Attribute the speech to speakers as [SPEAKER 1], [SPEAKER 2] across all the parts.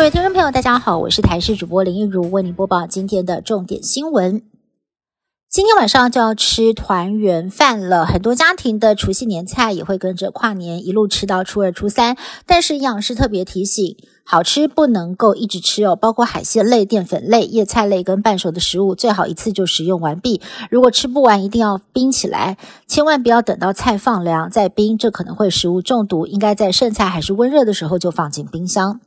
[SPEAKER 1] 各位听众朋友，大家好，我是台视主播林一如，为您播报今天的重点新闻。今天晚上就要吃团圆饭了，很多家庭的除夕年菜也会跟着跨年一路吃到初二、初三。但是营养师特别提醒，好吃不能够一直吃哦，包括海鲜类、淀粉类、叶菜类跟半熟的食物，最好一次就食用完毕。如果吃不完，一定要冰起来，千万不要等到菜放凉再冰，这可能会食物中毒。应该在剩菜还是温热的时候就放进冰箱。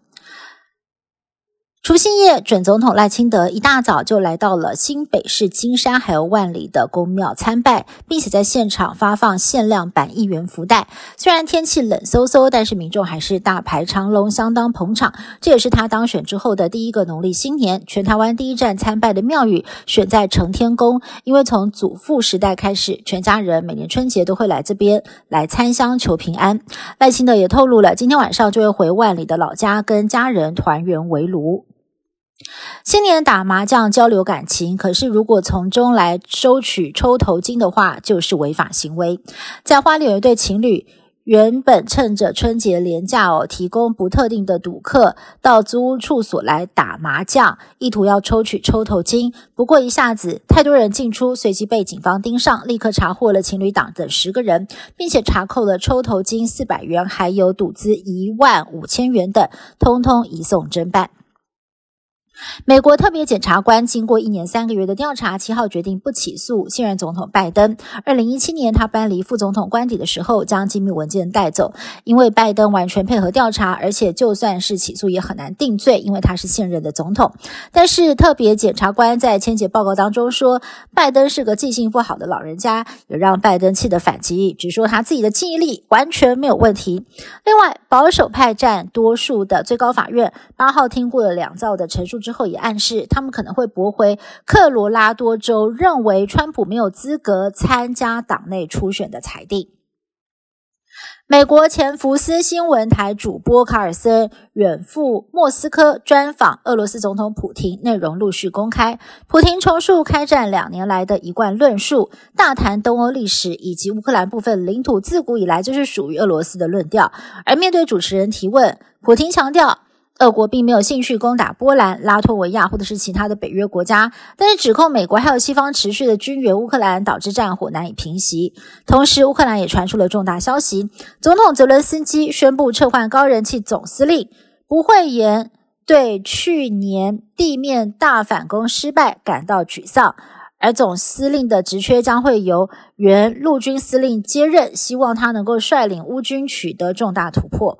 [SPEAKER 1] 除夕夜，准总统赖清德一大早就来到了新北市金山还有万里的公庙参拜，并且在现场发放限量版一元福袋。虽然天气冷飕飕，但是民众还是大排长龙，相当捧场。这也是他当选之后的第一个农历新年。全台湾第一站参拜的庙宇选在承天宫，因为从祖父时代开始，全家人每年春节都会来这边来参香求平安。赖清德也透露了，今天晚上就会回万里的老家，跟家人团圆围炉。新年打麻将交流感情，可是如果从中来收取抽头金的话，就是违法行为。在花莲有一对情侣，原本趁着春节连假哦，提供不特定的赌客到租屋处所来打麻将，意图要抽取抽头金。不过一下子太多人进出，随即被警方盯上，立刻查获了情侣档等十个人，并且查扣了抽头金四百元，还有赌资一万五千元等，通通移送侦办。美国特别检察官经过一年三个月的调查，七号决定不起诉现任总统拜登。二零一七年，他搬离副总统官邸的时候，将机密文件带走。因为拜登完全配合调查，而且就算是起诉，也很难定罪，因为他是现任的总统。但是特别检察官在签结报告当中说，拜登是个记性不好的老人家，也让拜登气得反击，只说他自己的记忆力完全没有问题。另外，保守派占多数的最高法院八号听过了两造的陈述。之后也暗示，他们可能会驳回科罗拉多州认为川普没有资格参加党内初选的裁定。美国前福斯新闻台主播卡尔森远赴莫斯科专访俄罗斯总统普京，内容陆续公开。普京重述开战两年来的一贯论述，大谈东欧历史以及乌克兰部分领土自古以来就是属于俄罗斯的论调。而面对主持人提问，普京强调。俄国并没有兴趣攻打波兰、拉脱维亚或者是其他的北约国家，但是指控美国还有西方持续的军援乌克兰，导致战火难以平息。同时，乌克兰也传出了重大消息，总统泽伦斯基宣布撤换高人气总司令，不会言对去年地面大反攻失败感到沮丧，而总司令的职缺将会由原陆军司令接任，希望他能够率领乌军取得重大突破。